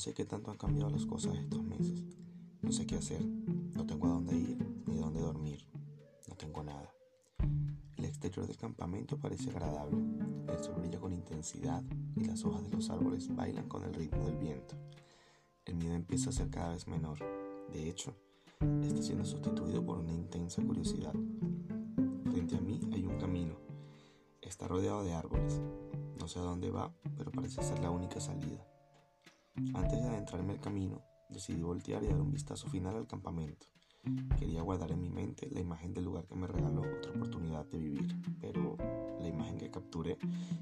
sé qué tanto han cambiado las cosas estos meses. No sé qué hacer. No tengo a dónde ir ni dónde dormir. No tengo nada. El exterior del campamento parece agradable. El sol brilla con intensidad y las hojas de los árboles bailan con el ritmo del viento. El miedo empieza a ser cada vez menor. De hecho, está siendo sustituido por una intensa curiosidad. Frente a mí hay un camino. Está rodeado de árboles. No sé a dónde va, pero parece ser la única salida. Antes de adentrarme al camino, decidí voltear y dar un vistazo final al campamento. Quería guardar en mi mente la imagen del lugar que me regaló otra oportunidad de vivir, pero la imagen que capturé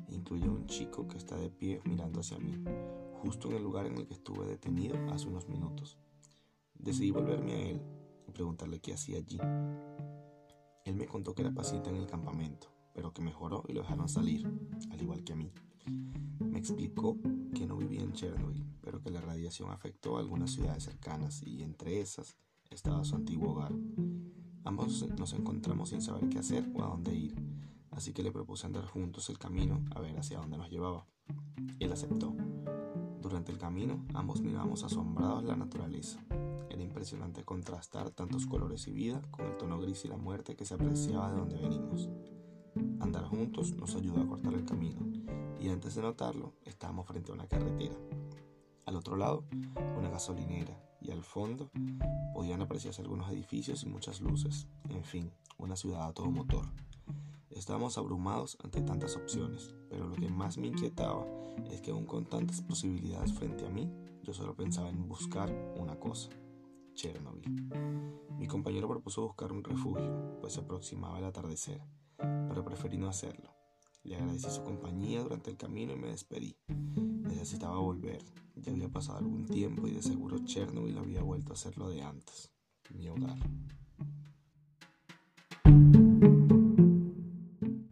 incluye un chico que está de pie mirando hacia mí, justo en el lugar en el que estuve detenido hace unos minutos. Decidí volverme a él y preguntarle qué hacía allí. Él me contó que era paciente en el campamento, pero que mejoró y lo dejaron salir, al igual que a mí. Me explicó que no vivía en Chernobyl, pero que la radiación afectó a algunas ciudades cercanas y entre esas estaba su antiguo hogar. Ambos nos encontramos sin saber qué hacer o a dónde ir, así que le propuse andar juntos el camino a ver hacia dónde nos llevaba. Él aceptó. Durante el camino, ambos mirábamos asombrados la naturaleza. Era impresionante contrastar tantos colores y vida con el tono gris y la muerte que se apreciaba de donde venimos. Andar juntos nos ayudó a cortar el camino, y antes de notarlo, estábamos frente a una carretera. Al otro lado, una gasolinera, y al fondo podían apreciarse algunos edificios y muchas luces. En fin, una ciudad a todo motor. Estábamos abrumados ante tantas opciones, pero lo que más me inquietaba es que aún con tantas posibilidades frente a mí, yo solo pensaba en buscar una cosa, Chernobyl. Mi compañero propuso buscar un refugio, pues se aproximaba el atardecer, pero preferí no hacerlo. Le agradecí su compañía durante el camino y me despedí. Necesitaba volver. Ya había pasado algún tiempo y de seguro Chernobyl había vuelto a ser lo de antes, mi hogar.